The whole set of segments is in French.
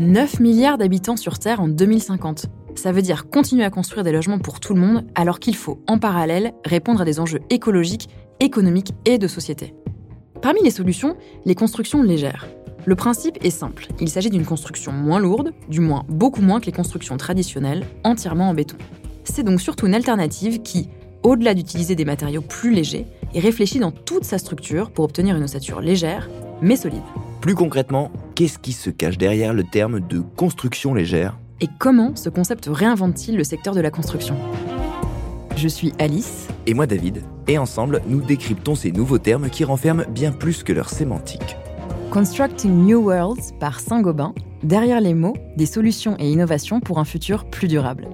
9 milliards d'habitants sur Terre en 2050. Ça veut dire continuer à construire des logements pour tout le monde alors qu'il faut en parallèle répondre à des enjeux écologiques, économiques et de société. Parmi les solutions, les constructions légères. Le principe est simple, il s'agit d'une construction moins lourde, du moins beaucoup moins que les constructions traditionnelles, entièrement en béton. C'est donc surtout une alternative qui, au-delà d'utiliser des matériaux plus légers, est réfléchie dans toute sa structure pour obtenir une ossature légère, mais solide. Plus concrètement, qu'est-ce qui se cache derrière le terme de construction légère Et comment ce concept réinvente-t-il le secteur de la construction? Je suis Alice. Et moi David. Et ensemble, nous décryptons ces nouveaux termes qui renferment bien plus que leur sémantique. Constructing New Worlds par Saint-Gobain, derrière les mots, des solutions et innovations pour un futur plus durable.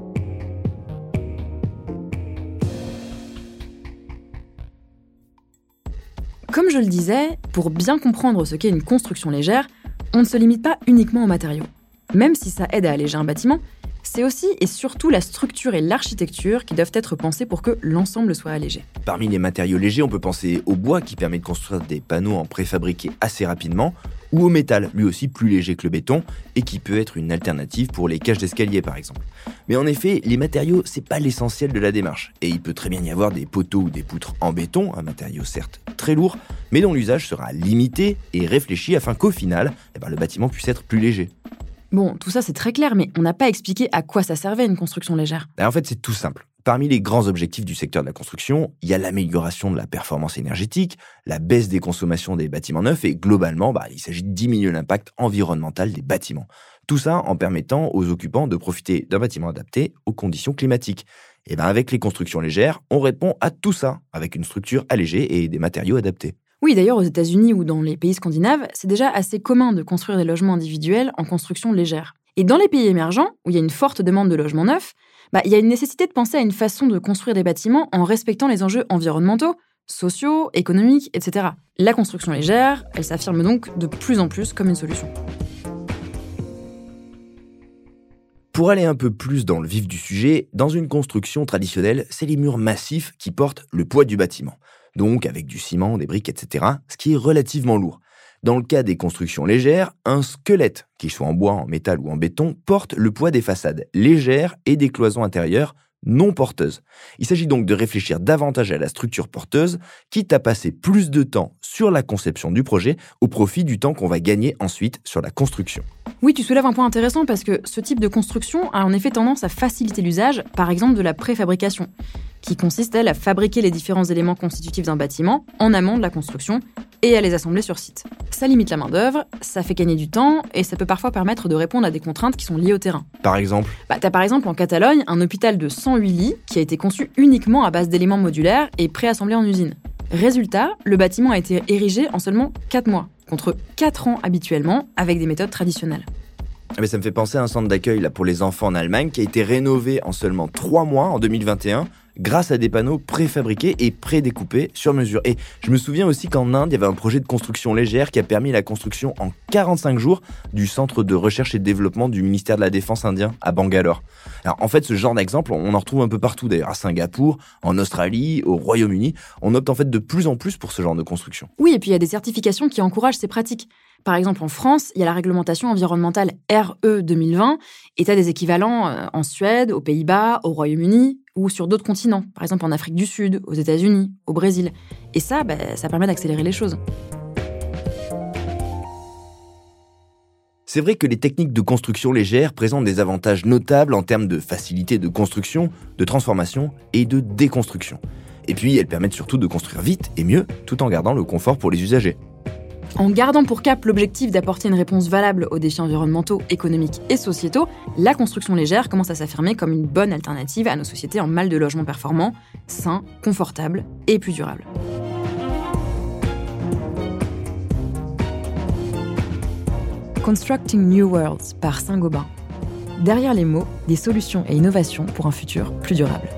Comme je le disais, pour bien comprendre ce qu'est une construction légère, on ne se limite pas uniquement aux matériaux. Même si ça aide à alléger un bâtiment, c'est aussi et surtout la structure et l'architecture qui doivent être pensées pour que l'ensemble soit allégé. Parmi les matériaux légers, on peut penser au bois qui permet de construire des panneaux en préfabriqué assez rapidement, ou au métal, lui aussi plus léger que le béton, et qui peut être une alternative pour les cages d'escalier par exemple. Mais en effet, les matériaux, c'est pas l'essentiel de la démarche, et il peut très bien y avoir des poteaux ou des poutres en béton, un matériau certes très lourd, mais dont l'usage sera limité et réfléchi afin qu'au final, eh ben, le bâtiment puisse être plus léger. Bon, tout ça c'est très clair, mais on n'a pas expliqué à quoi ça servait une construction légère. Ben, en fait, c'est tout simple. Parmi les grands objectifs du secteur de la construction, il y a l'amélioration de la performance énergétique, la baisse des consommations des bâtiments neufs et globalement, bah, il s'agit de diminuer l'impact environnemental des bâtiments. Tout ça en permettant aux occupants de profiter d'un bâtiment adapté aux conditions climatiques. Et ben avec les constructions légères, on répond à tout ça avec une structure allégée et des matériaux adaptés. Oui, d'ailleurs, aux États-Unis ou dans les pays scandinaves, c'est déjà assez commun de construire des logements individuels en construction légère. Et dans les pays émergents, où il y a une forte demande de logements neufs, bah, il y a une nécessité de penser à une façon de construire des bâtiments en respectant les enjeux environnementaux, sociaux, économiques, etc. La construction légère, elle s'affirme donc de plus en plus comme une solution. Pour aller un peu plus dans le vif du sujet, dans une construction traditionnelle, c'est les murs massifs qui portent le poids du bâtiment. Donc avec du ciment, des briques, etc., ce qui est relativement lourd. Dans le cas des constructions légères, un squelette, qu'il soit en bois, en métal ou en béton, porte le poids des façades légères et des cloisons intérieures non porteuses. Il s'agit donc de réfléchir davantage à la structure porteuse, quitte à passer plus de temps sur la conception du projet au profit du temps qu'on va gagner ensuite sur la construction. Oui, tu soulèves un point intéressant parce que ce type de construction a en effet tendance à faciliter l'usage, par exemple, de la préfabrication qui consiste, elle, à fabriquer les différents éléments constitutifs d'un bâtiment en amont de la construction et à les assembler sur site. Ça limite la main-d'œuvre, ça fait gagner du temps et ça peut parfois permettre de répondre à des contraintes qui sont liées au terrain. Par exemple bah, T'as par exemple en Catalogne un hôpital de 108 lits qui a été conçu uniquement à base d'éléments modulaires et préassemblés en usine. Résultat, le bâtiment a été érigé en seulement 4 mois, contre 4 ans habituellement avec des méthodes traditionnelles. Ah, mais ça me fait penser à un centre d'accueil pour les enfants en Allemagne qui a été rénové en seulement 3 mois en 2021 grâce à des panneaux préfabriqués et prédécoupés sur mesure. Et je me souviens aussi qu'en Inde, il y avait un projet de construction légère qui a permis la construction en 45 jours du centre de recherche et de développement du ministère de la Défense indien à Bangalore. Alors en fait, ce genre d'exemple, on en retrouve un peu partout d'ailleurs, à Singapour, en Australie, au Royaume-Uni. On opte en fait de plus en plus pour ce genre de construction. Oui, et puis il y a des certifications qui encouragent ces pratiques. Par exemple, en France, il y a la réglementation environnementale RE 2020 et tu as des équivalents euh, en Suède, aux Pays-Bas, au Royaume-Uni ou sur d'autres continents, par exemple en Afrique du Sud, aux États-Unis, au Brésil. Et ça, bah, ça permet d'accélérer les choses. C'est vrai que les techniques de construction légère présentent des avantages notables en termes de facilité de construction, de transformation et de déconstruction. Et puis, elles permettent surtout de construire vite et mieux, tout en gardant le confort pour les usagers. En gardant pour cap l'objectif d'apporter une réponse valable aux défis environnementaux, économiques et sociétaux, la construction légère commence à s'affirmer comme une bonne alternative à nos sociétés en mal de logement performants, sains, confortables et plus durables. Constructing New Worlds par Saint-Gobain. Derrière les mots, des solutions et innovations pour un futur plus durable.